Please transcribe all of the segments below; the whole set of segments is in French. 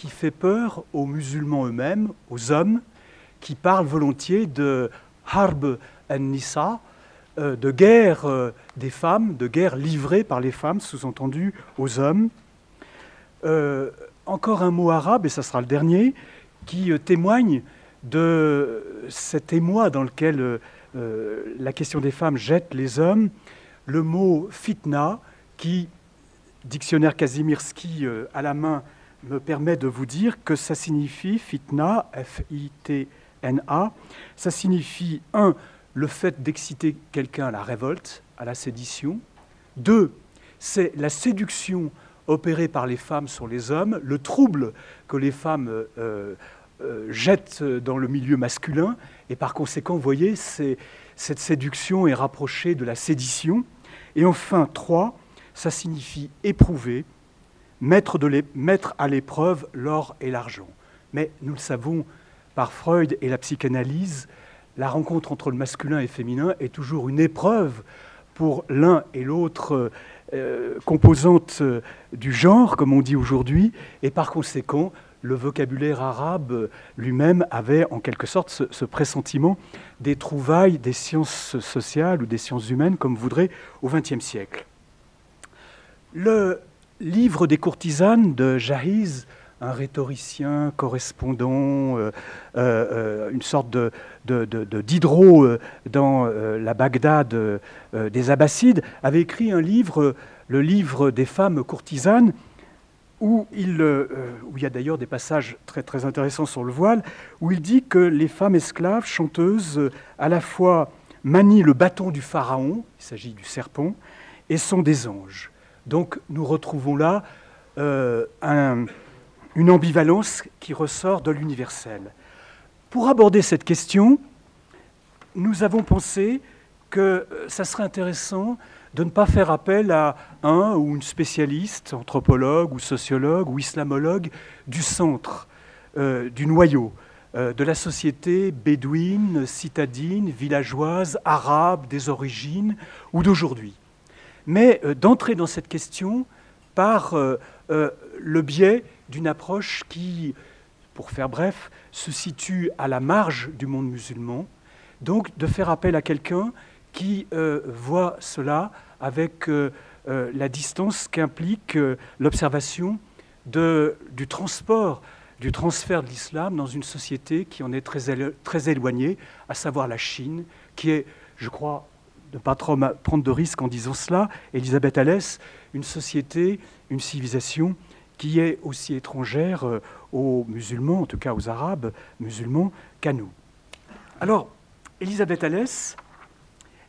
qui fait peur aux musulmans eux-mêmes, aux hommes, qui parlent volontiers de harb en-nisa, euh, de guerre euh, des femmes, de guerre livrée par les femmes, sous-entendu aux hommes. Euh, encore un mot arabe, et ça sera le dernier, qui témoigne de cet émoi dans lequel la question des femmes jette les hommes, le mot fitna, qui, dictionnaire Kazimirsky à la main, me permet de vous dire que ça signifie fitna, F-I-T-N-A, ça signifie, un, le fait d'exciter quelqu'un à la révolte, à la sédition. Deux, c'est la séduction opérée par les femmes sur les hommes, le trouble que les femmes euh, euh, jettent dans le milieu masculin. Et par conséquent, vous voyez, cette séduction est rapprochée de la sédition. Et enfin, trois, ça signifie éprouver, mettre, à l'épreuve l'or et l'argent. Mais nous le savons par Freud et la psychanalyse, la rencontre entre le masculin et le féminin est toujours une épreuve pour l'un et l'autre euh, composante euh, du genre, comme on dit aujourd'hui, et par conséquent, le vocabulaire arabe lui-même avait en quelque sorte ce, ce, pressentiment des trouvailles des sciences sociales ou des sciences humaines, comme voudrait au XXe siècle. Le livre des courtisanes de Jahiz un rhétoricien, correspondant, euh, euh, euh, une sorte de, de, Diderot dans la Bagdad des Abbassides, avait écrit un livre, le livre des femmes courtisanes, où il, y a d'ailleurs des passages très intéressants sur le voile, où il dit que les femmes esclaves, chanteuses, à la fois manient le bâton du pharaon, il s'agit du serpent, et sont des anges. Donc nous retrouvons là un, une ambivalence qui ressort de l'universel. Pour aborder cette question, nous avons pensé que euh, ça serait intéressant de ne pas faire appel à un ou une spécialiste, anthropologue ou sociologue ou islamologue du centre, euh, du noyau, euh, de la société bédouine, citadine, villageoise, arabe, des origines ou d'aujourd'hui. Mais d'entrer dans cette question par le biais d'une approche qui, pour faire bref, se situe à la marge du monde musulman, donc de faire appel à quelqu'un qui euh, voit cela avec euh, euh, la distance qu'implique l'observation du transport, du transfert de l'islam dans une société qui en est très éloignée, à savoir la Chine, qui est, je crois, ne pas trop prendre de risques en disant cela, Elisabeth Alès, une société, une civilisation qui est aussi étrangère euh, aux musulmans, en tout cas aux arabes musulmans, qu'à nous. Alors, Elisabeth Alès,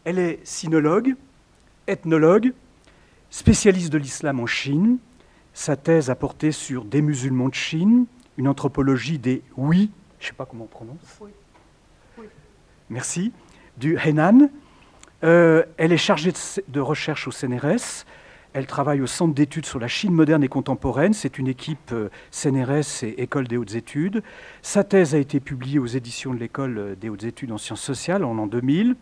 elle est sinologue, ethnologue, spécialiste de l'islam en Chine. Sa thèse a porté sur des musulmans de Chine, une anthropologie des oui, je ne sais pas comment on prononce. Oui. Merci. Du Henan. Euh, elle est chargée de recherche au CNRS. Elle travaille au Centre d'études sur la Chine moderne et contemporaine. C'est une équipe euh, CNRS et École des hautes études. Sa thèse a été publiée aux éditions de l'École euh, des hautes études en sciences sociales en l'an 2000.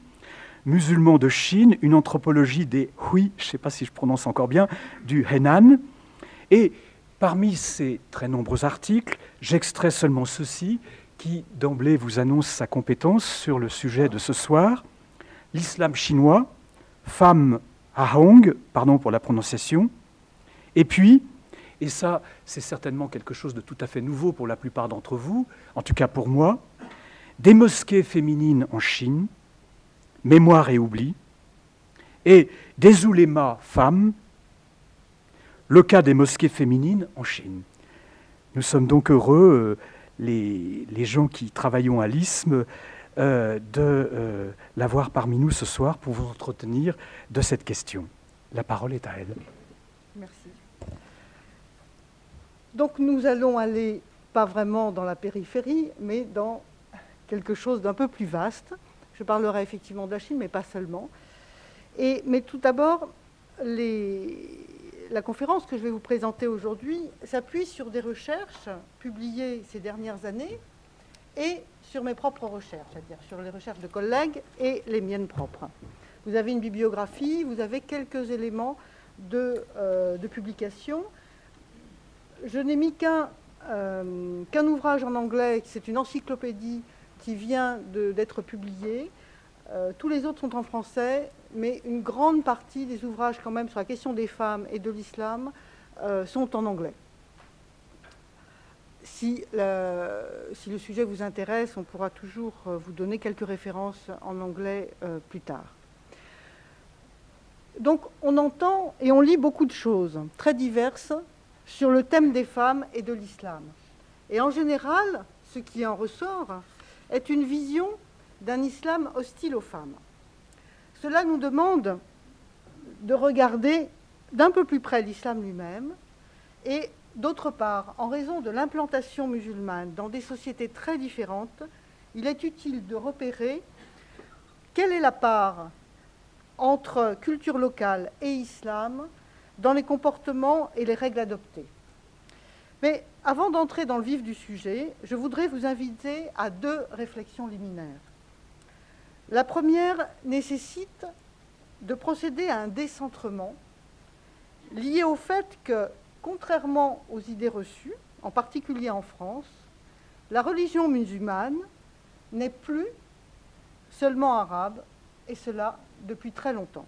Musulmans de Chine, une anthropologie des Hui, je ne sais pas si je prononce encore bien, du Henan. Et parmi ces très nombreux articles, j'extrais seulement ceci qui d'emblée vous annonce sa compétence sur le sujet de ce soir. L'islam chinois, femme Ahong, pardon pour la prononciation. Et puis, et ça c'est certainement quelque chose de tout à fait nouveau pour la plupart d'entre vous, en tout cas pour moi, des mosquées féminines en Chine, mémoire et oubli, et des oulémas femmes, le cas des mosquées féminines en Chine. Nous sommes donc heureux, euh, les, les gens qui travaillons à l'ISM, de euh, l'avoir parmi nous ce soir pour vous entretenir de cette question. La parole est à elle. Merci. Donc nous allons aller pas vraiment dans la périphérie, mais dans quelque chose d'un peu plus vaste. Je parlerai effectivement de la Chine, mais pas seulement. Et, mais tout d'abord, la conférence que je vais vous présenter aujourd'hui s'appuie sur des recherches publiées ces dernières années et sur mes propres recherches, c'est-à-dire sur les recherches de collègues et les miennes propres. Vous avez une bibliographie, vous avez quelques éléments de, euh, publication. Je n'ai mis qu'un euh, qu'un ouvrage en anglais, c'est une encyclopédie qui vient d'être publiée. Euh, tous les autres sont en français, mais une grande partie des ouvrages quand même sur la question des femmes et de l'islam sont en anglais. Si, le sujet vous intéresse, on pourra toujours vous donner quelques références en anglais plus tard. Donc on entend et on lit beaucoup de choses très diverses sur le thème des femmes et de l'islam. Et en général, ce qui en ressort est une vision d'un islam hostile aux femmes. Cela nous demande de regarder d'un peu plus près l'islam lui-même et d'autre part, en raison de l'implantation musulmane dans des sociétés très différentes, il est utile de repérer quelle est la part entre culture locale et islam dans les comportements et les règles adoptées. Mais avant d'entrer dans le vif du sujet, je voudrais vous inviter à deux réflexions liminaires. La première nécessite de procéder à un décentrement lié au fait que, contrairement aux idées reçues, en particulier en France, la religion musulmane n'est plus seulement arabe, et cela depuis très longtemps.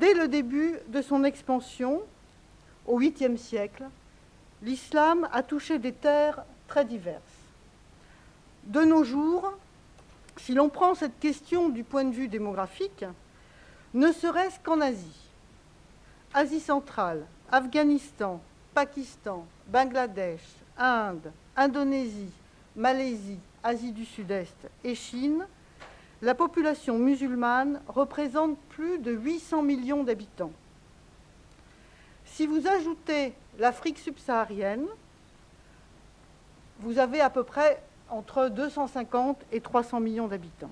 Dès le début de son expansion, au 8e siècle, l'islam a touché des terres très diverses. De nos jours, si l'on prend cette question du point de vue démographique, ne serait-ce qu'en Asie, Asie centrale, Afghanistan, Pakistan, Bangladesh, Inde, Indonésie, Malaisie, Asie du Sud-Est et Chine, la population musulmane représente plus de 800 millions d'habitants. Si vous ajoutez l'Afrique subsaharienne, vous avez à peu près entre 250 et 300 millions d'habitants.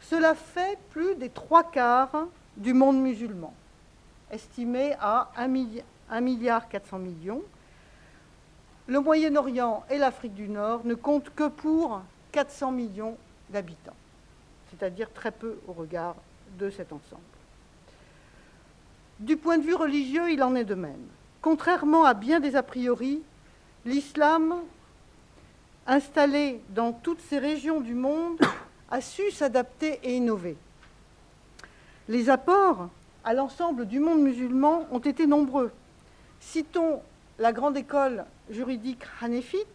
Cela fait plus des trois quarts du monde musulman, estimé à 1 milliard 400 millions. Le Moyen-Orient et l'Afrique du Nord ne comptent que pour 400 millions d'habitants c'est-à-dire très peu au regard de cet ensemble. Du point de vue religieux, il en est de même. Contrairement à bien des a priori, l'islam, installé dans toutes ces régions du monde, a su s'adapter et innover. Les apports à l'ensemble du monde musulman ont été nombreux. Citons la grande école juridique hanéfite,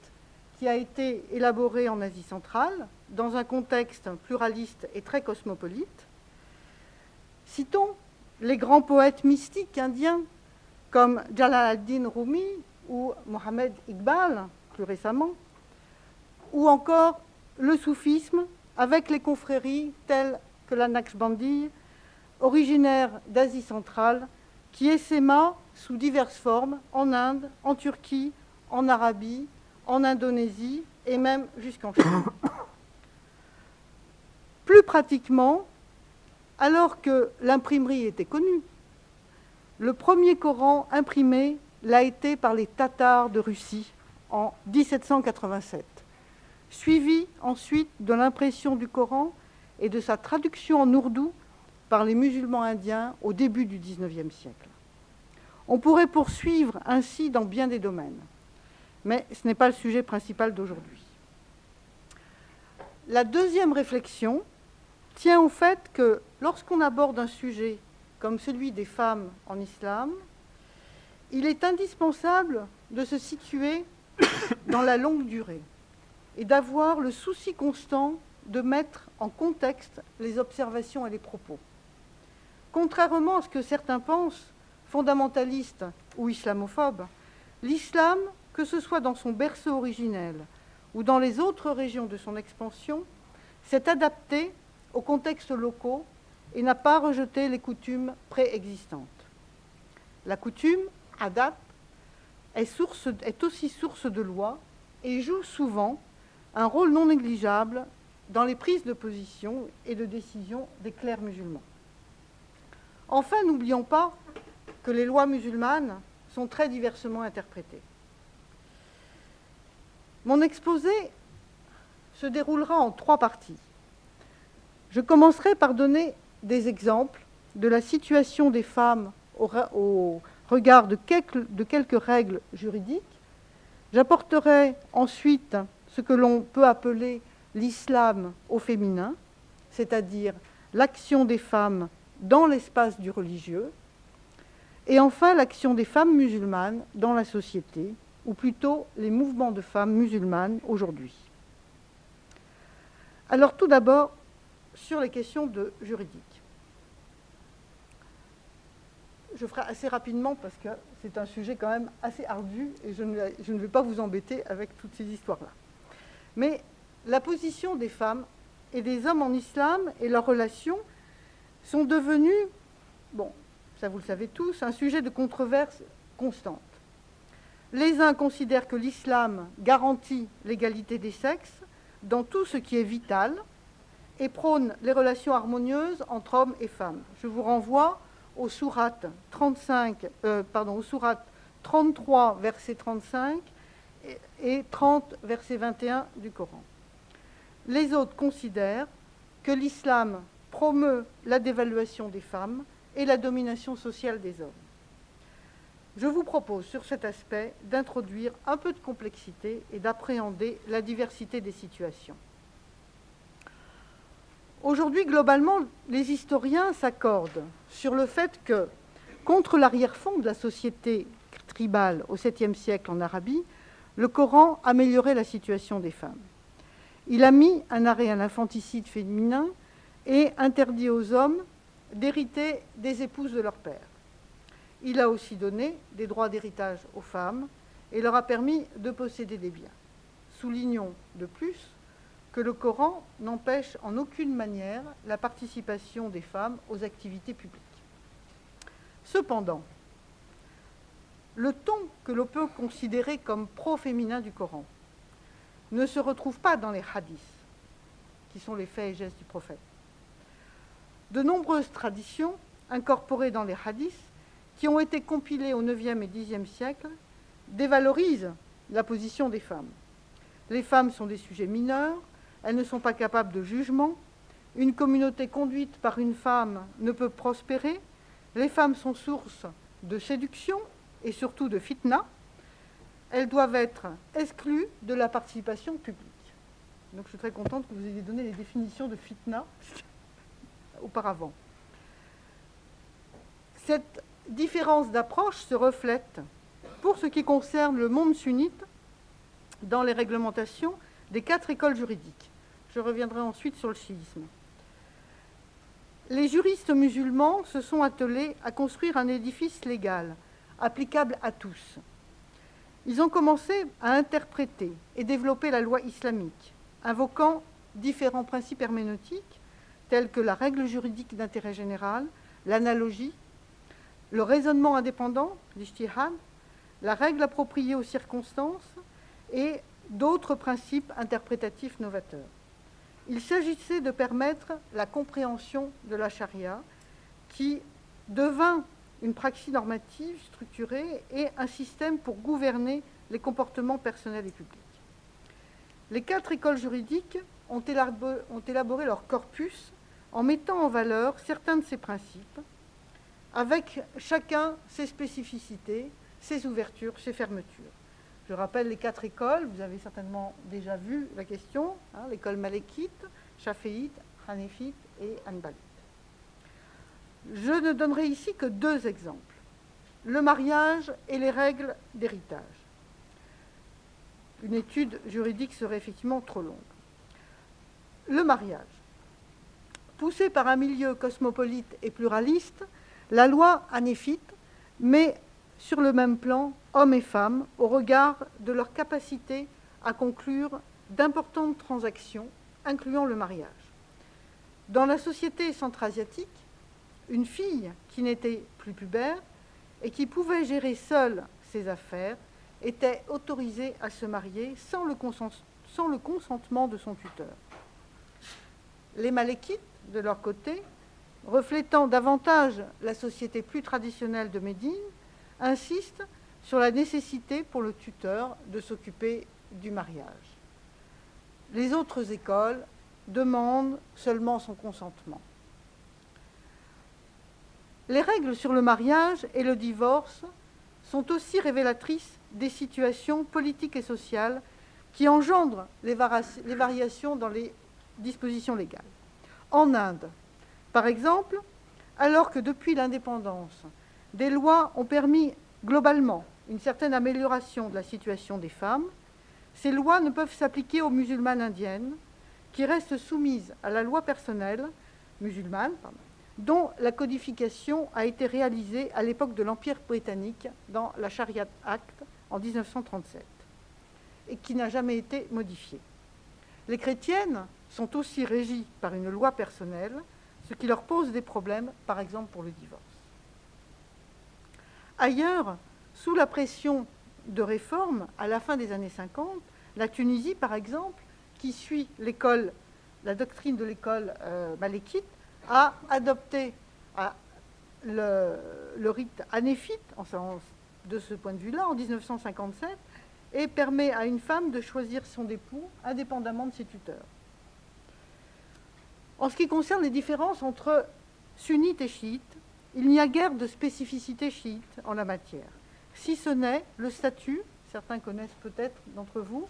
qui a été élaborée en Asie centrale, dans un contexte pluraliste et très cosmopolite. Citons les grands poètes mystiques indiens comme Jalal ad-Din Rumi ou Mohamed Iqbal, plus récemment, ou encore le soufisme avec les confréries telles que la Naqshbandi, originaire d'Asie centrale, qui essaima sous diverses formes en Inde, en Turquie, en Arabie, en Indonésie et même jusqu'en Chine. Plus pratiquement, alors que l'imprimerie était connue, le premier Coran imprimé l'a été par les Tatars de Russie en 1787, suivi ensuite de l'impression du Coran et de sa traduction en ourdou par les musulmans indiens au début du XIXe siècle. On pourrait poursuivre ainsi dans bien des domaines, mais ce n'est pas le sujet principal d'aujourd'hui. La deuxième réflexion tient au fait que lorsqu'on aborde un sujet comme celui des femmes en islam, il est indispensable de se situer dans la longue durée et d'avoir le souci constant de mettre en contexte les observations et les propos. Contrairement à ce que certains pensent, fondamentalistes ou islamophobes, l'islam, que ce soit dans son berceau originel ou dans les autres régions de son expansion, s'est adapté aux contextes locaux et n'a pas rejeté les coutumes préexistantes. La coutume, est, source, est aussi source de loi et joue souvent un rôle non négligeable dans les prises de position et de décision des clercs musulmans. Enfin, n'oublions pas que les lois musulmanes sont très diversement interprétées. Mon exposé se déroulera en trois parties. Je commencerai par donner des exemples de la situation des femmes aux, regard de quelques règles juridiques. J'apporterai ensuite ce que l'on peut appeler l'islam au féminin, c'est-à-dire l'action des femmes dans l'espace du religieux, et enfin l'action des femmes musulmanes dans la société, ou plutôt les mouvements de femmes musulmanes aujourd'hui. Alors tout d'abord, sur les questions de juridique. Je ferai assez rapidement parce que c'est un sujet quand même assez ardu et je ne, je ne vais pas vous embêter avec toutes ces histoires-là. Mais la position des femmes et des hommes en islam et leurs relations sont devenues, bon, ça vous le savez tous, un sujet de controverse constante. Les uns considèrent que l'islam garantit l'égalité des sexes dans tout ce qui est vital et prône les relations harmonieuses entre hommes et femmes. Je vous renvoie aux sourates 35, euh, pardon, aux sourates 33, verset 35 et 30, verset 21 du Coran. Les autres considèrent que l'islam promeut la dévaluation des femmes et la domination sociale des hommes. Je vous propose sur cet aspect d'introduire un peu de complexité et d'appréhender la diversité des situations. Aujourd'hui, globalement, les historiens s'accordent sur le fait que, contre l'arrière-fond de la société tribale au 7e siècle en Arabie, le Coran améliorait la situation des femmes. Il a mis un arrêt à l'infanticide féminin et interdit aux hommes d'hériter des épouses de leur père. Il a aussi donné des droits d'héritage aux femmes et leur a permis de posséder des biens. Soulignons de plus que le Coran n'empêche en aucune manière la participation des femmes aux activités publiques. Cependant, le ton que l'on peut considérer comme pro-féminin du Coran ne se retrouve pas dans les hadiths, qui sont les faits et gestes du prophète. De nombreuses traditions incorporées dans les hadiths, qui ont été compilées au IXe et Xe siècle, dévalorisent la position des femmes. Les femmes sont des sujets mineurs, elles ne sont pas capables de jugement, une communauté conduite par une femme ne peut prospérer, les femmes sont source de séduction et surtout de fitna, elles doivent être exclues de la participation publique. Donc je suis très contente que vous ayez donné les définitions de fitna auparavant. Cette différence d'approche se reflète, pour ce qui concerne le monde sunnite, dans les réglementations des quatre écoles juridiques. Je reviendrai ensuite sur le chiisme. Les juristes musulmans se sont attelés à construire un édifice légal applicable à tous. Ils ont commencé à interpréter et développer la loi islamique, invoquant différents principes herméneutiques tels que la règle juridique d'intérêt général, l'analogie, le raisonnement indépendant, l'ijtihad, la règle appropriée aux circonstances et d'autres principes interprétatifs novateurs. Il s'agissait de permettre la compréhension de la charia qui devint une praxis normative structurée et un système pour gouverner les comportements personnels et publics. Les quatre écoles juridiques ont élaboré, leur corpus en mettant en valeur certains de ces principes, avec chacun ses spécificités, ses ouvertures, ses fermetures. Je rappelle les quatre écoles, vous avez certainement déjà vu la question, hein, l'école malékite, chaféite, hanéfite et anbalite. Je ne donnerai ici que deux exemples. Le mariage et les règles d'héritage. Une étude juridique serait effectivement trop longue. Le mariage. Poussé par un milieu cosmopolite et pluraliste, la loi anéphite met sur le même plan hommes et femmes au regard de leur capacité à conclure d'importantes transactions, incluant le mariage. Dans la société centra-asiatique, une fille qui n'était plus pubère et qui pouvait gérer seule ses affaires était autorisée à se marier sans le, sans le consentement de son tuteur. Les Malékites, de leur côté, reflétant davantage la société plus traditionnelle de Médine, insistent sur la nécessité pour le tuteur de s'occuper du mariage. Les autres écoles demandent seulement son consentement. Les règles sur le mariage et le divorce sont aussi révélatrices des situations politiques et sociales qui engendrent les, variations dans les dispositions légales. En Inde, par exemple, alors que depuis l'indépendance, des lois ont permis globalement une certaine amélioration de la situation des femmes, ces lois ne peuvent s'appliquer aux musulmanes indiennes, qui restent soumises à la loi personnelle musulmane, dont la codification a été réalisée à l'époque de l'Empire britannique dans la Sharia Act en 1937 et qui n'a jamais été modifiée. Les chrétiennes sont aussi régies par une loi personnelle, ce qui leur pose des problèmes, par exemple pour le divorce. Ailleurs, sous la pression de réformes, à la fin des années 50, la Tunisie, par exemple, qui suit l'école, la doctrine de l'école euh, a adopté le, rite anéphite, de ce point de vue-là, en 1957, et permet à une femme de choisir son époux indépendamment de ses tuteurs. En ce qui concerne les différences entre sunnites et chiites, il n'y a guère de spécificité chiite en la matière, si ce n'est le statut, certains connaissent peut-être d'entre vous,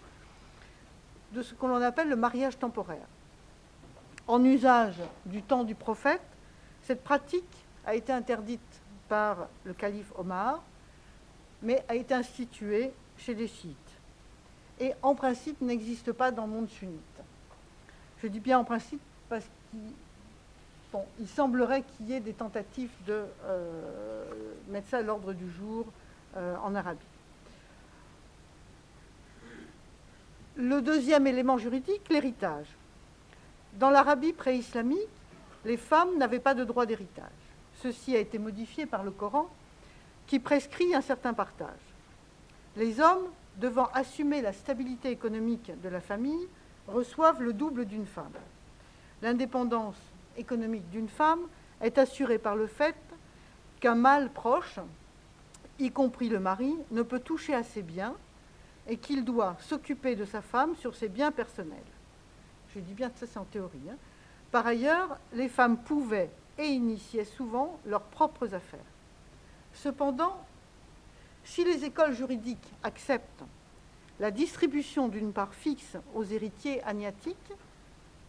de ce que l'on appelle le mariage temporaire. En usage du temps du prophète, cette pratique a été interdite par le calife Omar, mais a été instituée chez les chiites. Et en principe n'existe pas dans le monde sunnite. Je dis bien en principe parce qu'il semblerait qu'il y ait des tentatives de euh, mettre ça à l'ordre du jour euh, en Arabie. Le deuxième élément juridique, l'héritage. Dans l'Arabie pré-islamique, les femmes n'avaient pas de droit d'héritage. Ceci a été modifié par le Coran, qui prescrit un certain partage. Les hommes, devant assumer la stabilité économique de la famille, reçoivent le double d'une femme. L'indépendance économique d'une femme est assurée par le fait qu'un mâle proche, y compris le mari, ne peut toucher à ses biens et qu'il doit s'occuper de sa femme sur ses biens personnels. Je dis bien que ça c'est en théorie. Hein. Par ailleurs, les femmes pouvaient et initiaient souvent leurs propres affaires. Cependant, si les écoles juridiques acceptent la distribution d'une part fixe aux héritiers agnatiques,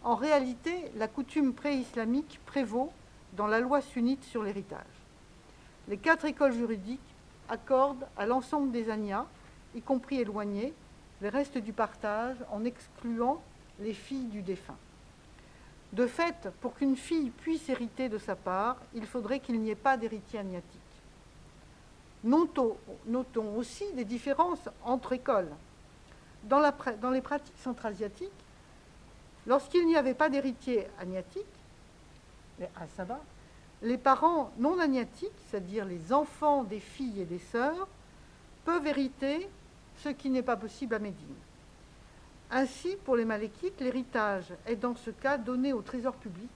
en réalité, la coutume pré-islamique prévaut dans la loi sunnite sur l'héritage. Les quatre écoles juridiques accordent à l'ensemble des agnats y compris éloignés, les restes du partage en excluant les filles du défunt. De fait, pour qu'une fille puisse hériter de sa part, il faudrait qu'il n'y ait pas d'héritier agnatique. Notons, aussi des différences entre écoles. Dans, dans les pratiques centra-asiatiques, lorsqu'il n'y avait pas d'héritier agnatique, les parents non agnatiques, c'est-à-dire les enfants des filles et des sœurs, peuvent hériter ce qui n'est pas possible à Médine. Ainsi, pour les Malékites, l'héritage est dans ce cas donné au trésor public,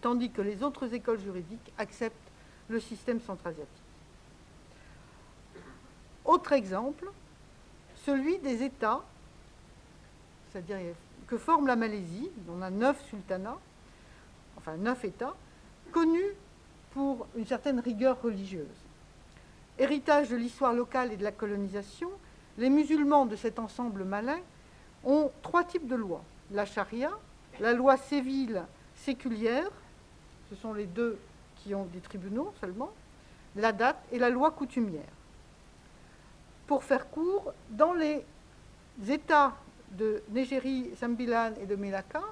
tandis que les autres écoles juridiques acceptent le système centra-asiatique. Autre exemple, celui des États, c'est-à-dire que forme la Malaisie, on a neuf sultanats, enfin neuf États, connus pour une certaine rigueur religieuse. Héritage de l'histoire locale et de la colonisation, les musulmans de cet ensemble malais ont trois types de lois. La charia, la loi civile séculière, ce sont les deux qui ont des tribunaux seulement, la date et la loi coutumière. Pour faire court, dans les États de Négérie, Sambilan et de Melaka,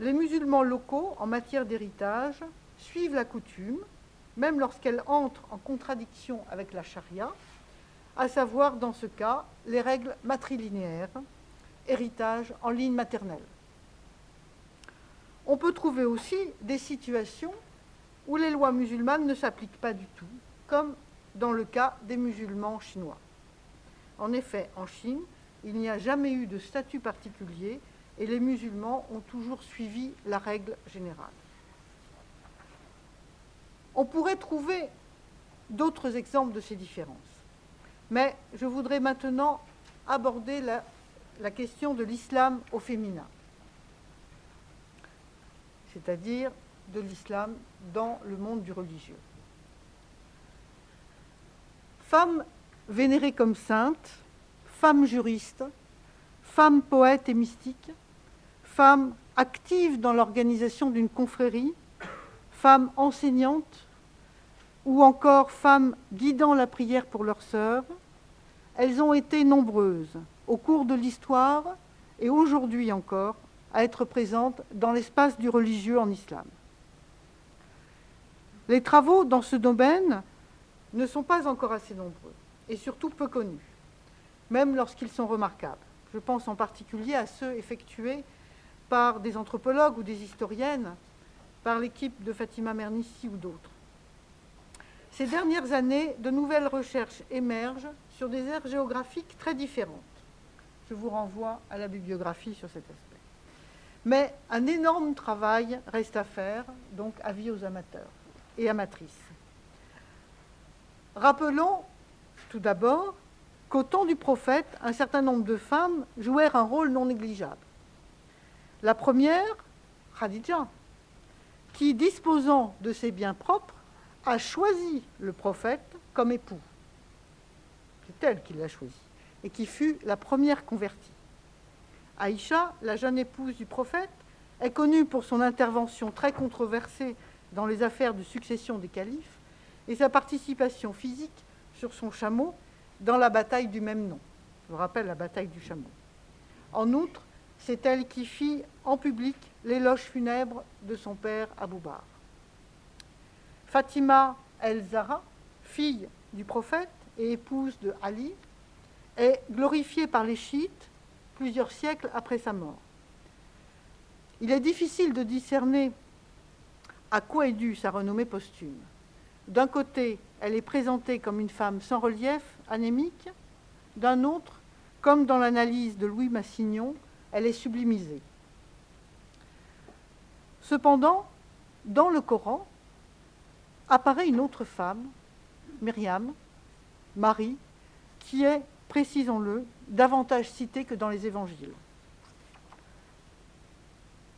les musulmans locaux, en matière d'héritage, suivent la coutume, même lorsqu'elle entre en contradiction avec la charia, à savoir dans ce cas les règles matrilinéaires, héritage en ligne maternelle. On peut trouver aussi des situations où les lois musulmanes ne s'appliquent pas du tout, comme dans le cas des musulmans chinois. En effet, en Chine, il n'y a jamais eu de statut particulier et les musulmans ont toujours suivi la règle générale. On pourrait trouver d'autres exemples de ces différences. Mais je voudrais maintenant aborder la, question de l'islam au féminin, c'est-à-dire de l'islam dans le monde du religieux. Femme vénérée comme sainte, femme juriste, femme poète et mystique, femme active dans l'organisation d'une confrérie, femme enseignante ou encore femme guidant la prière pour leurs sœurs, elles ont été nombreuses au cours de l'histoire et aujourd'hui encore à être présentes dans l'espace du religieux en islam. Les travaux dans ce domaine ne sont pas encore assez nombreux et surtout peu connus, même lorsqu'ils sont remarquables. Je pense en particulier à ceux effectués par des anthropologues ou des historiennes, par l'équipe de Fatima Mernissi ou d'autres. Ces dernières années, de nouvelles recherches émergent sur des aires géographiques très différentes. Je vous renvoie à la bibliographie sur cet aspect. Mais un énorme travail reste à faire, donc avis aux amateurs et amatrices. Rappelons tout d'abord qu'au temps du prophète, un certain nombre de femmes jouèrent un rôle non négligeable. La première, Khadija, qui, disposant de ses biens propres, a choisi le prophète comme époux. C'est elle qui l'a choisi, et qui fut la première convertie. Aïcha, la jeune épouse du prophète, est connue pour son intervention très controversée dans les affaires de succession des califes et sa participation physique sur son chameau dans la bataille du même nom. Je vous rappelle la bataille du chameau. En outre, c'est elle qui fit en public l'éloge funèbre de son père Aboubar. Fatima el-Zahra, fille du prophète et épouse de Ali, est glorifiée par les chiites plusieurs siècles après sa mort. Il est difficile de discerner à quoi est due sa renommée posthume. D'un côté, elle est présentée comme une femme sans relief, anémique, d'un autre, comme dans l'analyse de Louis Massignon, elle est sublimisée. Cependant, dans le Coran, apparaît une autre femme, Myriam, Marie, qui est, précisons-le, davantage citée que dans les évangiles.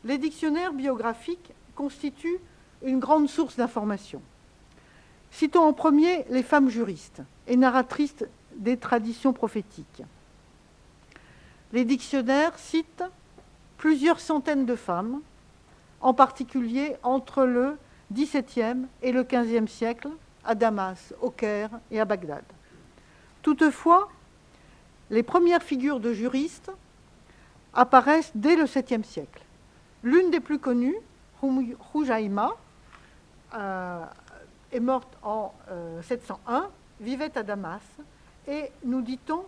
Les dictionnaires biographiques constituent une grande source d'informations. Citons en premier les femmes juristes et narratrices des traditions prophétiques. Les dictionnaires citent plusieurs centaines de femmes, en particulier entre le XVIIe et le XVe siècle, à Damas, au Caire et à Bagdad. Toutefois, les premières figures de juristes apparaissent dès le 7e siècle. L'une des plus connues, Roujaïma, euh, est morte en 701, euh, vivait à Damas et, nous dit-on,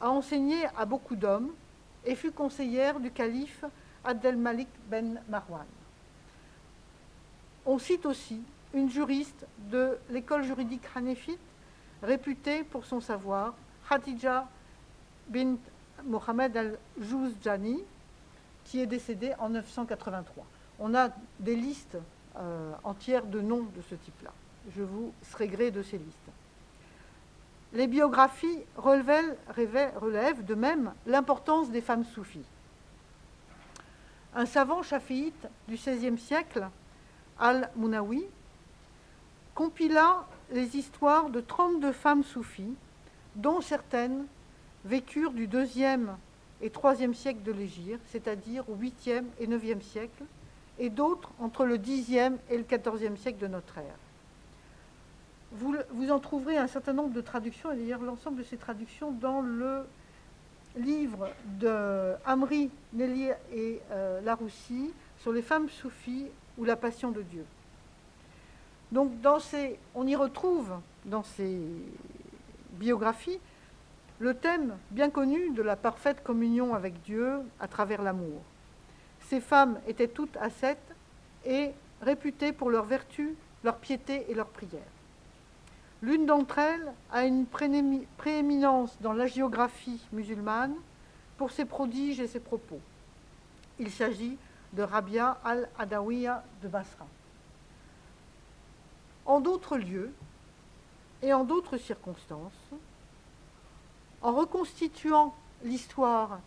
a enseigné à beaucoup d'hommes et fut conseillère du calife Abdel-Malik ben Marwan. On cite aussi une juriste de l'école juridique hanéfite, réputée pour son savoir, Khadija bint Mohamed al-Jouzjani, qui est décédée en 983. On a des listes euh, entières de noms de ce type-là. Je vous serai gré de ces listes. Les biographies relèvent de même l'importance des femmes soufis. Un savant chafiite du XVIe siècle, Al-Munawi, compila les histoires de 32 femmes soufis, dont certaines vécurent du IIe et IIIe siècle de l'Égypte, c'est-à-dire au 8e et 9e siècle, et d'autres entre le Xe et le XIVe siècle de notre ère. Vous, en trouverez un certain nombre de traductions, et d'ailleurs l'ensemble de ces traductions dans le livre de Amri, Nelly et euh, Laroussi sur les femmes soufis ou la passion de Dieu. Donc on y retrouve dans ces biographies le thème bien connu de la parfaite communion avec Dieu à travers l'amour. Ces femmes étaient toutes ascètes et réputées pour leur vertu, leur piété et leur prière. L'une d'entre elles a une prééminence dans la géographie musulmane pour ses prodiges et ses propos. Il s'agit de Rabia al-Adawiya de Basra. En d'autres lieux et en d'autres circonstances, en reconstituant l'histoire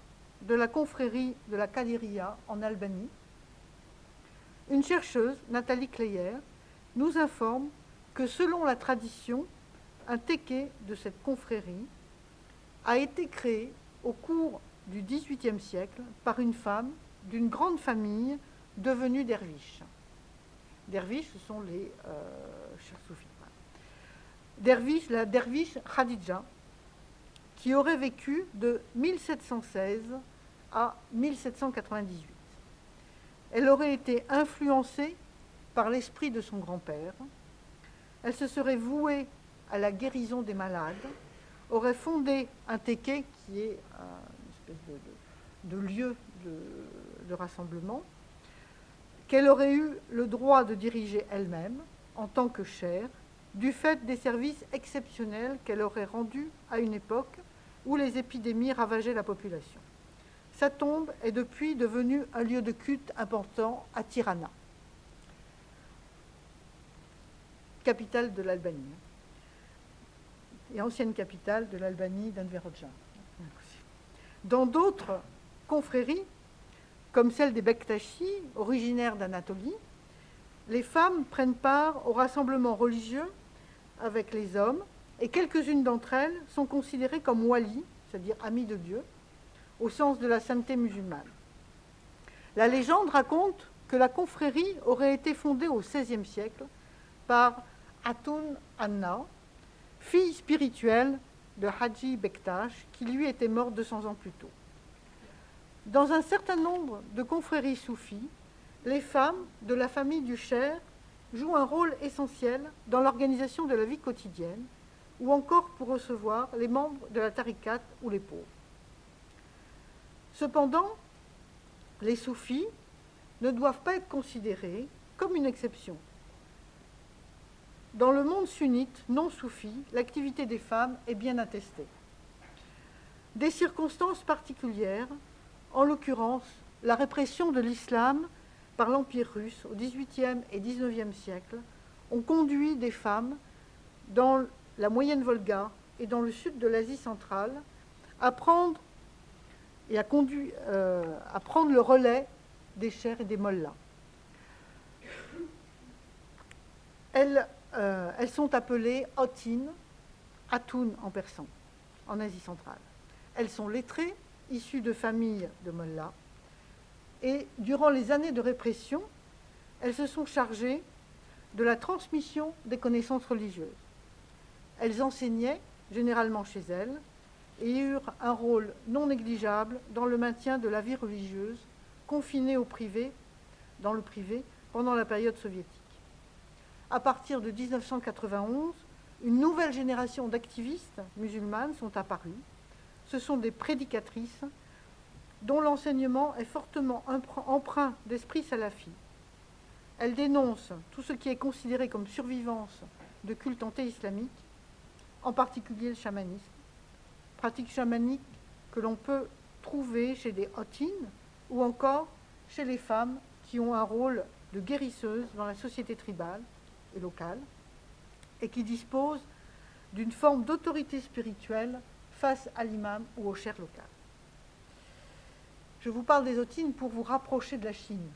de la confrérie de la Kaliria en Albanie, une chercheuse, Nathalie Kleyer, nous informe que selon la tradition, un teke de cette confrérie a été créé au cours du XVIIIe siècle par une femme d'une grande famille devenue derviche. Derviche, ce sont les euh. Derviche, la derviche Khadija, qui aurait vécu de 1716 à 1798. Elle aurait été influencée par l'esprit de son grand-père. Elle se serait vouée à la guérison des malades, aurait fondé un teke qui est une espèce de, lieu de, rassemblement, qu'elle aurait eu le droit de diriger elle-même en tant que chair, du fait des services exceptionnels qu'elle aurait rendus à une époque où les épidémies ravageaient la population. Sa tombe est depuis devenue un lieu de culte important à Tirana, capitale de l'Albanie et ancienne capitale de l'Albanie d'Enver Dans d'autres confréries, comme celle des Bektashi, originaires d'Anatolie, les femmes prennent part aux rassemblements religieux avec les hommes et quelques-unes d'entre elles sont considérées comme wali, c'est-à-dire amies de Dieu, au sens de la sainteté musulmane. La légende raconte que la confrérie aurait été fondée au XVIe siècle par Atun Anna, fille spirituelle de Haji Bektash, qui lui était mort 200 ans plus tôt. Dans un certain nombre de confréries soufis, les femmes de la famille du Cher jouent un rôle essentiel dans l'organisation de la vie quotidienne ou encore pour recevoir les membres de la tarikat ou les pauvres. Cependant, les soufis ne doivent pas être considérés comme une exception. Dans le monde sunnite non soufi, l'activité des femmes est bien attestée. Des circonstances particulières, en l'occurrence la répression de l'islam par l'Empire russe au XVIIIe et XIXe siècle, ont conduit des femmes dans la moyenne Volga et dans le sud de l'Asie centrale à prendre et à, euh, à prendre le relais des chers et des mollahs. Elles euh, elles sont appelées Otin, Atun en persan, en Asie centrale. Elles sont lettrées, issues de familles de mollahs, et durant les années de répression, elles se sont chargées de la transmission des connaissances religieuses. Elles enseignaient, généralement chez elles, et eurent un rôle non négligeable dans le maintien de la vie religieuse, confinée au privé, dans le privé, pendant la période soviétique à partir de 1991, une nouvelle génération d'activistes musulmanes sont apparues. Ce sont des prédicatrices dont l'enseignement est fortement empreint d'esprit salafi. Elles dénoncent tout ce qui est considéré comme survivance de culte anté-islamique, en particulier le chamanisme, pratique chamanique que l'on peut trouver chez des hotines ou encore chez les femmes qui ont un rôle de guérisseuses dans la société tribale et locale, et qui dispose d'une forme d'autorité spirituelle face à l'imam ou au cher local. Je vous parle des otines pour vous rapprocher de la Chine.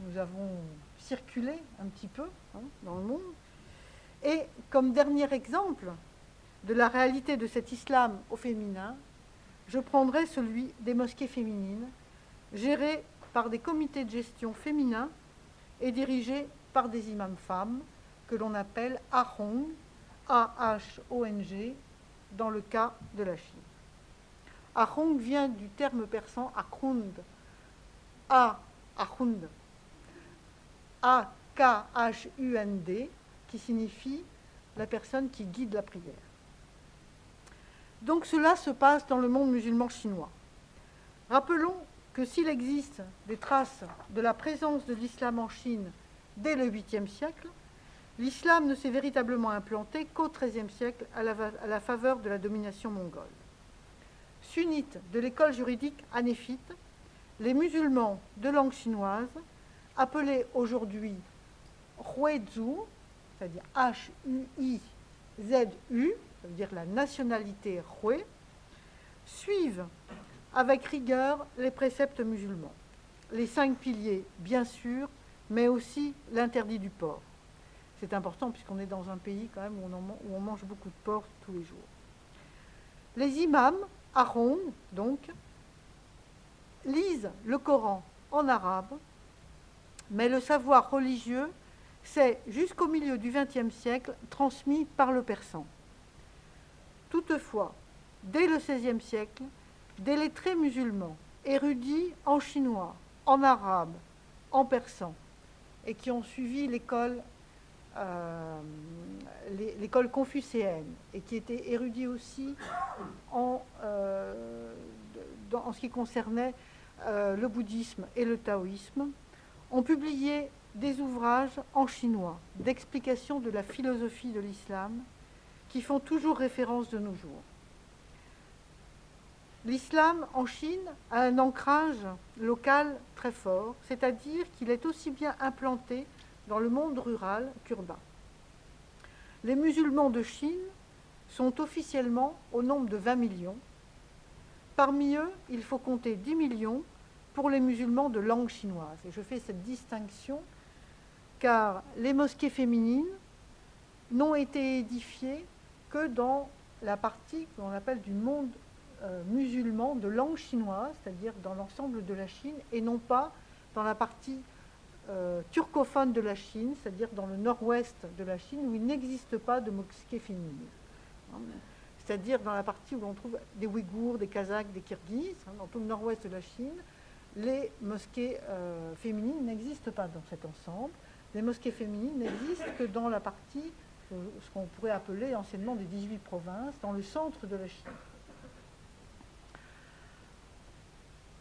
Nous avons circulé un petit peu hein, dans le monde. Et comme dernier exemple de la réalité de cet islam au féminin, je prendrai celui des mosquées féminines, gérées par des comités de gestion féminins et dirigées par des imams femmes, que l'on appelle Ahong, A-H-O-N-G, dans le cas de la Chine. Ahong vient du terme persan Akhund, A, Ahund, A-K-H-U-N-D, qui signifie la personne qui guide la prière. Donc cela se passe dans le monde musulman chinois. Rappelons que s'il existe des traces de la présence de l'islam en Chine dès le 8e siècle, l'islam ne s'est véritablement implanté qu'au XIIIe siècle à la, faveur de la domination mongole. Sunnites de l'école juridique hanéfite, les musulmans de langue chinoise, appelés aujourd'hui Huizu, c'est-à-dire H-U-I-Z-U, ça veut dire la nationalité Hui, suivent avec rigueur les préceptes musulmans. Les cinq piliers, bien sûr, mais aussi l'interdit du port. C'est important puisqu'on est dans un pays quand même où on, mange beaucoup de porc tous les jours. Les imams, Aaron, donc, lisent le Coran en arabe, mais le savoir religieux s'est, jusqu'au milieu du XXe siècle, transmis par le persan. Toutefois, dès le XVIe siècle, des lettrés musulmans, érudits en chinois, en arabe, en persan, et qui ont suivi l'école euh, l'école confucéenne et qui étaient érudits aussi en, euh, ce qui concernait euh, le bouddhisme et le taoïsme, ont publié des ouvrages en chinois d'explication de la philosophie de l'islam qui font toujours référence de nos jours. L'islam en Chine a un ancrage local très fort, c'est-à-dire qu'il est aussi bien implanté dans le monde rural qu'urbain. Les musulmans de Chine sont officiellement au nombre de 20 millions. Parmi eux, il faut compter 10 millions pour les musulmans de langue chinoise. Et je fais cette distinction car les mosquées féminines n'ont été édifiées que dans la partie qu'on appelle du monde euh, musulman de langue chinoise, c'est-à-dire dans l'ensemble de la Chine, et non pas dans la partie euh, turcophone de la Chine, c'est-à-dire dans le nord-ouest de la Chine, où il n'existe pas de mosquées féminines. C'est-à-dire dans la partie où on trouve des Ouïghours, des Kazakhs, des Kirghizes, hein, dans tout le nord-ouest de la Chine, les mosquées euh, féminines n'existent pas dans cet ensemble. Les mosquées féminines n'existent que dans la partie, euh, ce qu'on pourrait appeler anciennement des 18 provinces, dans le centre de la Chine.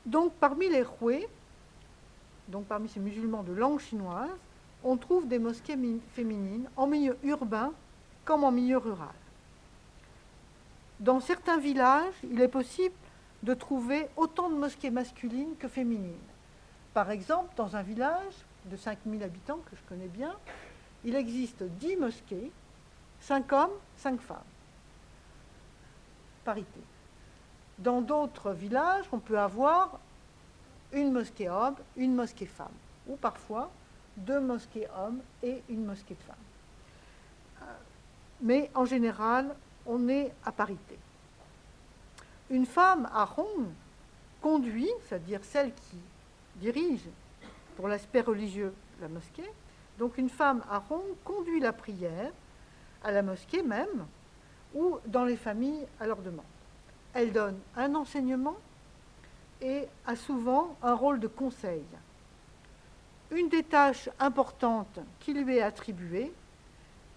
Donc parmi les Roués, donc parmi ces musulmans de langue chinoise, on trouve des mosquées féminines en milieu urbain comme en milieu rural. Dans certains villages, il est possible de trouver autant de mosquées masculines que féminines. Par exemple, dans un village de 5000 habitants que je connais bien, il existe 10 mosquées, 5 hommes, 5 femmes. Parité. Dans d'autres villages, on peut avoir une mosquée homme, une mosquée femme, ou parfois deux mosquées hommes et une mosquée de femmes. Mais en général, on est à parité. Une femme à rond conduit, c'est-à-dire celle qui dirige pour l'aspect religieux la mosquée, donc une femme à rond conduit la prière à la mosquée même ou dans les familles à leur demande. Elle donne un enseignement et a souvent un rôle de conseil. Une des tâches importantes qui lui est attribuée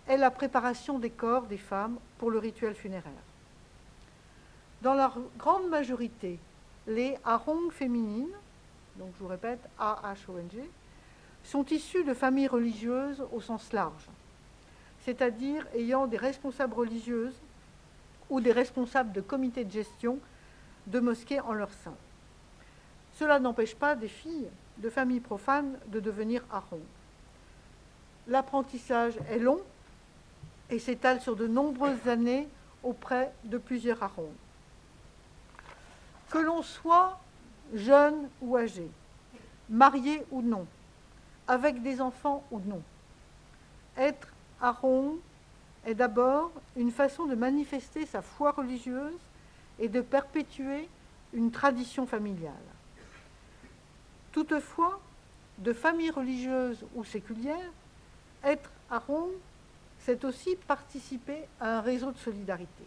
est la préparation des corps des femmes pour le rituel funéraire. Dans leur grande majorité, les harongs féminines, donc je vous répète A-H-O-N-G, sont issues de familles religieuses au sens large, c'est-à-dire ayant des responsables religieuses ou des responsables de comités de gestion de mosquées en leur sein. Cela n'empêche pas des filles de familles profanes de devenir haron. L'apprentissage est long et s'étale sur de nombreuses années auprès de plusieurs harons. Que l'on soit jeune ou âgé, marié ou non, avec des enfants ou non, être haron est d'abord une façon de manifester sa foi religieuse et de perpétuer une tradition familiale. Toutefois, de famille religieuse ou séculière, être à Rome, c'est aussi participer à un réseau de solidarité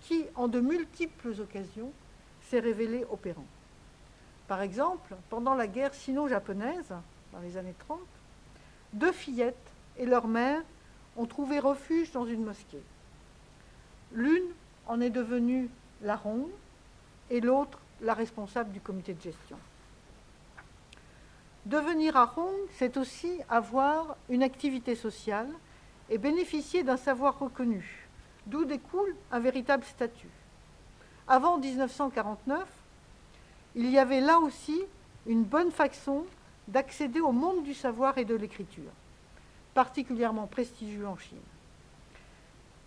qui, en de multiples occasions, s'est révélé opérant. Par exemple, pendant la guerre sino-japonaise, dans les années 30, deux fillettes et leur mère ont trouvé refuge dans une mosquée. L'une en est devenue la ronde et l'autre la responsable du comité de gestion. Devenir Hong, c'est aussi avoir une activité sociale et bénéficier d'un savoir reconnu, d'où découle un véritable statut. Avant 1949, il y avait là aussi une bonne façon d'accéder au monde du savoir et de l'écriture, particulièrement prestigieux en Chine,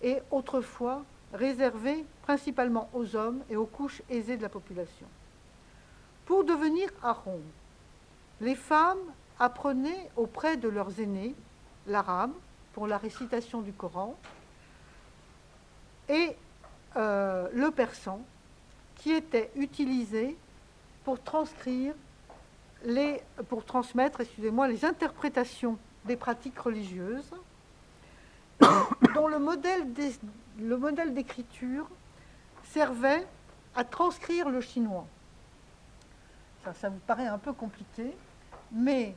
et autrefois réservé principalement aux hommes et aux couches aisées de la population. Pour devenir Hong, les femmes apprenaient auprès de leurs aînés l'arabe, pour la récitation du Coran, et euh, le persan, qui était utilisé pour transcrire les, transmettre, les interprétations des pratiques religieuses, dont le modèle d'écriture servait à transcrire le chinois. Ça, ça vous paraît un peu compliqué, mais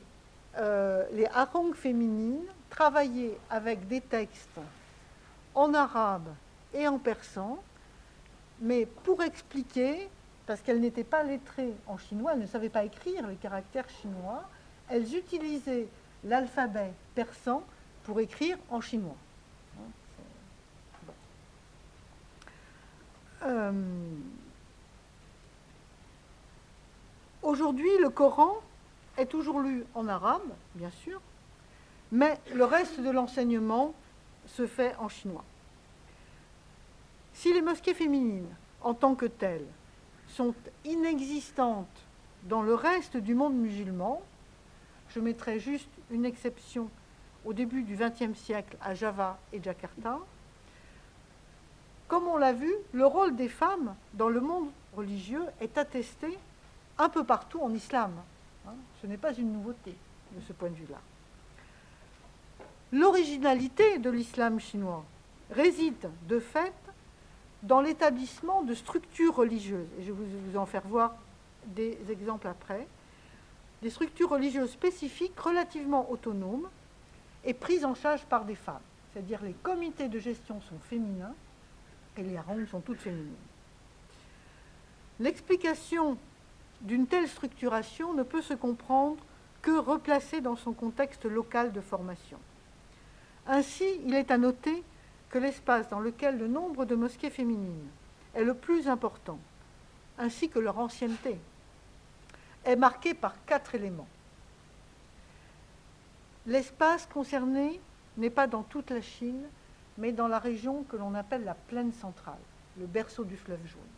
euh, les harangues féminines travaillaient avec des textes en arabe et en persan, mais pour expliquer, parce qu'elles n'étaient pas lettrées en chinois, elles ne savaient pas écrire les caractères chinois, elles utilisaient l'alphabet persan pour écrire en chinois. Euh, aujourd'hui, le Coran est toujours lu en arabe, bien sûr, mais le reste de l'enseignement se fait en chinois. Si les mosquées féminines, en tant que telles, sont inexistantes dans le reste du monde musulman, je mettrai juste une exception au début du XXe siècle à Java et Jakarta, comme on l'a vu, le rôle des femmes dans le monde religieux est attesté un peu partout en islam. Hein, ce n'est pas une nouveauté de ce point de vue-là. L'originalité de l'islam chinois réside de fait dans l'établissement de structures religieuses, et je vais vous en faire voir des exemples après, des structures religieuses spécifiques relativement autonomes et prises en charge par des femmes. C'est-à-dire les comités de gestion sont féminins et les harangues sont toutes féminines. L'explication d'une telle structuration ne peut se comprendre que replacée dans son contexte local de formation. Ainsi, il est à noter que l'espace dans lequel le nombre de mosquées féminines est le plus important, ainsi que leur ancienneté, est marqué par quatre éléments. L'espace concerné n'est pas dans toute la Chine, mais dans la région que l'on appelle la plaine centrale, le berceau du fleuve jaune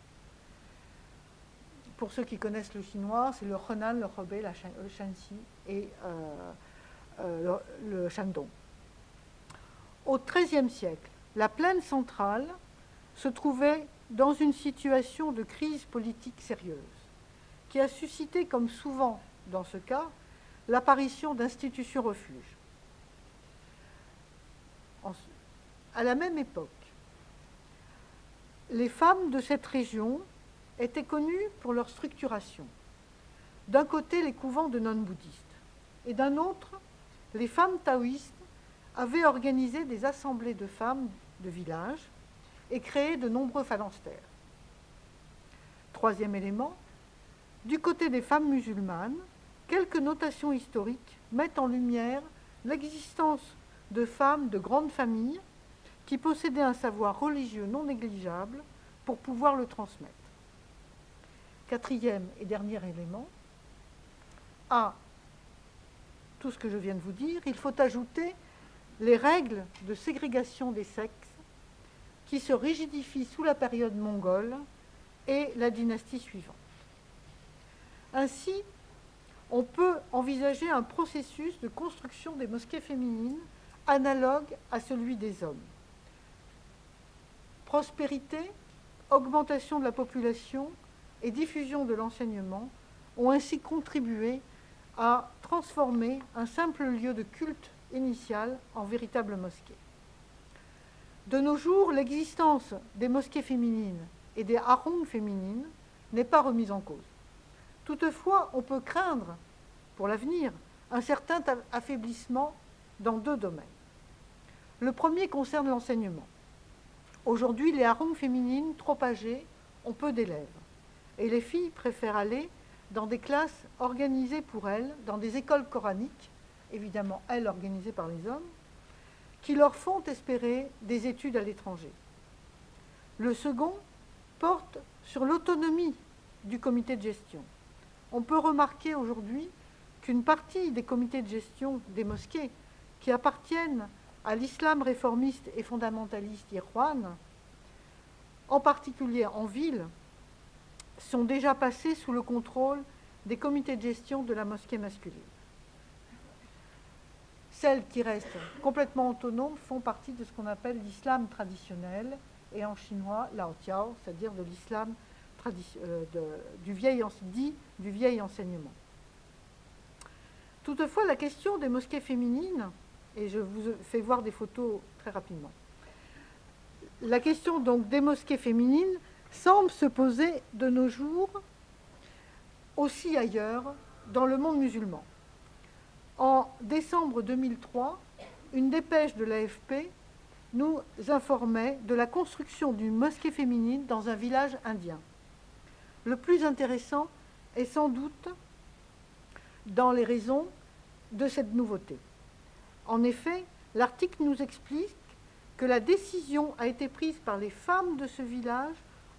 pour ceux qui connaissent le chinois, c'est le Henan, le Hebei, le Shanxi et euh, euh, le, Shandong. Au XIIIe siècle, la plaine centrale se trouvait dans une situation de crise politique sérieuse, qui a suscité, comme souvent dans ce cas, l'apparition d'institutions refuges. À la même époque, les femmes de cette région étaient connus pour leur structuration. D'un côté, les couvents de non-bouddhistes, et d'un autre, les femmes taoïstes avaient organisé des assemblées de femmes de village et créé de nombreux phalanstères. Troisième élément, du côté des femmes musulmanes, quelques notations historiques mettent en lumière l'existence de femmes de grandes familles qui possédaient un savoir religieux non négligeable pour pouvoir le transmettre. Quatrième et dernier élément, à tout ce que je viens de vous dire, il faut ajouter les règles de ségrégation des sexes qui se rigidifient sous la période mongole et la dynastie suivante. Ainsi, on peut envisager un processus de construction des mosquées féminines analogue à celui des hommes. Prospérité, augmentation de la population, et diffusion de l'enseignement ont ainsi contribué à transformer un simple lieu de culte initial en véritable mosquée. De nos jours, l'existence des mosquées féminines et des harongs féminines n'est pas remise en cause. Toutefois, on peut craindre pour l'avenir un certain affaiblissement dans deux domaines. Le premier concerne l'enseignement. Aujourd'hui, les harongs féminines trop âgées ont peu d'élèves et les filles préfèrent aller dans des classes organisées pour elles, dans des écoles coraniques, évidemment elles organisées par les hommes, qui leur font espérer des études à l'étranger. Le second porte sur l'autonomie du comité de gestion. On peut remarquer aujourd'hui qu'une partie des comités de gestion des mosquées qui appartiennent à l'islam réformiste et fondamentaliste irwan, en particulier en ville, sont déjà passés sous le contrôle des comités de gestion de la mosquée masculine. Celles qui restent complètement autonomes font partie de ce qu'on appelle l'islam traditionnel, et en chinois, Lao Tiao, c'est-à-dire de l'islam euh, dit du vieil enseignement. Toutefois, la question des mosquées féminines, et je vous fais voir des photos très rapidement, la question donc des mosquées féminines semble se poser de nos jours aussi ailleurs dans le monde musulman. En décembre 2003, une dépêche de l'AFP nous informait de la construction d'une mosquée féminine dans un village indien. Le plus intéressant est sans doute dans les raisons de cette nouveauté. En effet, l'article nous explique que la décision a été prise par les femmes de ce village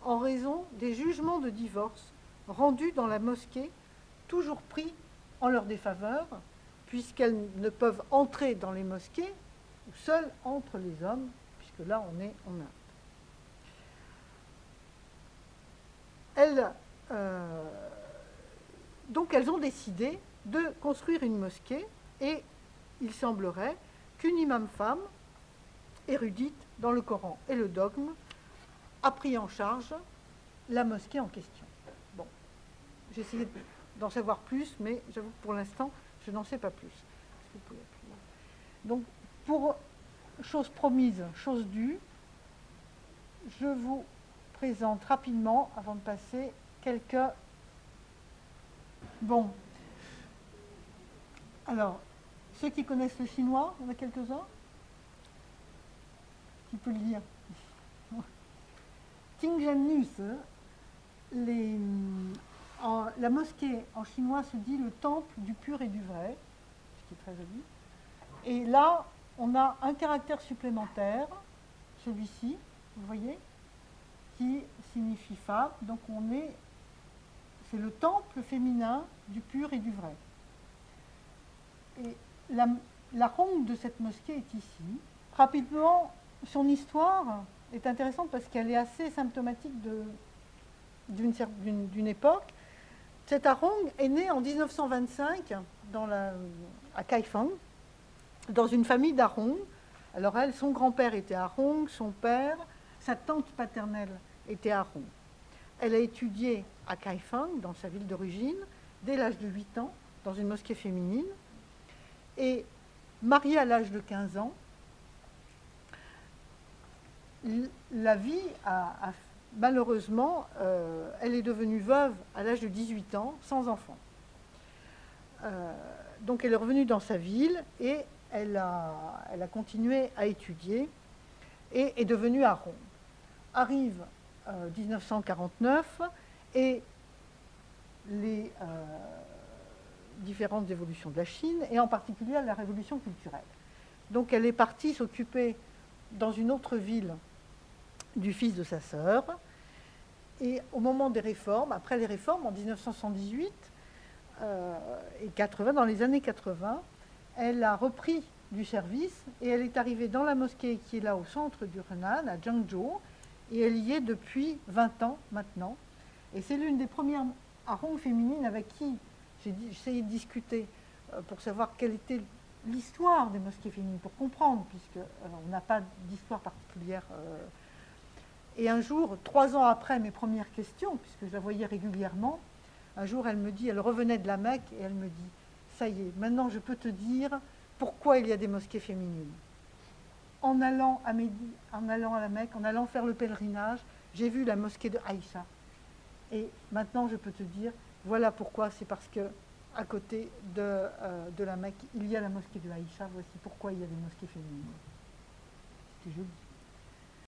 en raison des jugements de divorce rendus dans la mosquée, toujours pris en leur défaveur, puisqu'elles ne peuvent entrer dans les mosquées seules entre les hommes, puisque là on est en Inde. Elles, euh, donc elles ont décidé de construire une mosquée et il semblerait qu'une imam femme, érudite dans le Coran et le dogme, a pris en charge la mosquée en question. Bon, j'ai essayé d'en savoir plus, mais j'avoue que pour l'instant, je n'en sais pas plus. Donc, pour chose promise, chose due, je vous présente rapidement, avant de passer, quelques... Bon. Alors, ceux qui connaissent le chinois, on a quelques-uns? Qui peut le lire? Tingzhenus, les, la mosquée en chinois se dit le temple du pur et du vrai, ce qui est très joli. Et là, on a un caractère supplémentaire, celui-ci, vous voyez, qui signifie femme. Donc on est, c'est le temple féminin du pur et du vrai. Et la ronde de cette mosquée est ici. Rapidement, son histoire est intéressante parce qu'elle est assez symptomatique d'une époque. Cette Arong est née en 1925 dans la, à Kaifeng, dans une famille d'Arong. Alors elle, son grand-père était Arong, son père, sa tante paternelle était Arong. Elle a étudié à Kaifeng, dans sa ville d'origine, dès l'âge de 8 ans, dans une mosquée féminine. Et mariée à l'âge de 15 ans, la vie a, malheureusement, euh, elle est devenue veuve à l'âge de 18 ans, sans enfant. Euh, donc elle est revenue dans sa ville et elle a, continué à étudier et est devenue à Rome. Arrive 1949 euh, et les différentes évolutions de la Chine et en particulier la révolution culturelle. Donc elle est partie s'occuper dans une autre ville du fils de sa sœur. Et au moment des réformes, après les réformes en 1978 euh, et 80, dans les années 80, elle a repris du service et elle est arrivée dans la mosquée qui est là au centre du Henan, à Zhengzhou, et elle y est depuis 20 ans maintenant. Et c'est l'une des premières arômes féminines avec qui j'ai essayé de discuter euh, pour savoir quelle était l'histoire des mosquées féminines, pour comprendre, puisqu'on euh, n'a pas d'histoire particulière. Et un jour, trois ans après mes premières questions, puisque je la voyais régulièrement, un jour elle me dit, elle revenait de la Mecque et elle me dit, ça y est, maintenant je peux te dire pourquoi il y a des mosquées féminines. En allant à, en allant à la Mecque, en allant faire le pèlerinage, j'ai vu la mosquée de Aïcha. Et maintenant je peux te dire, voilà pourquoi, c'est parce que à côté de, euh, de la Mecque, il y a la mosquée de Aïcha, voici pourquoi il y a des mosquées féminines. C'était joli.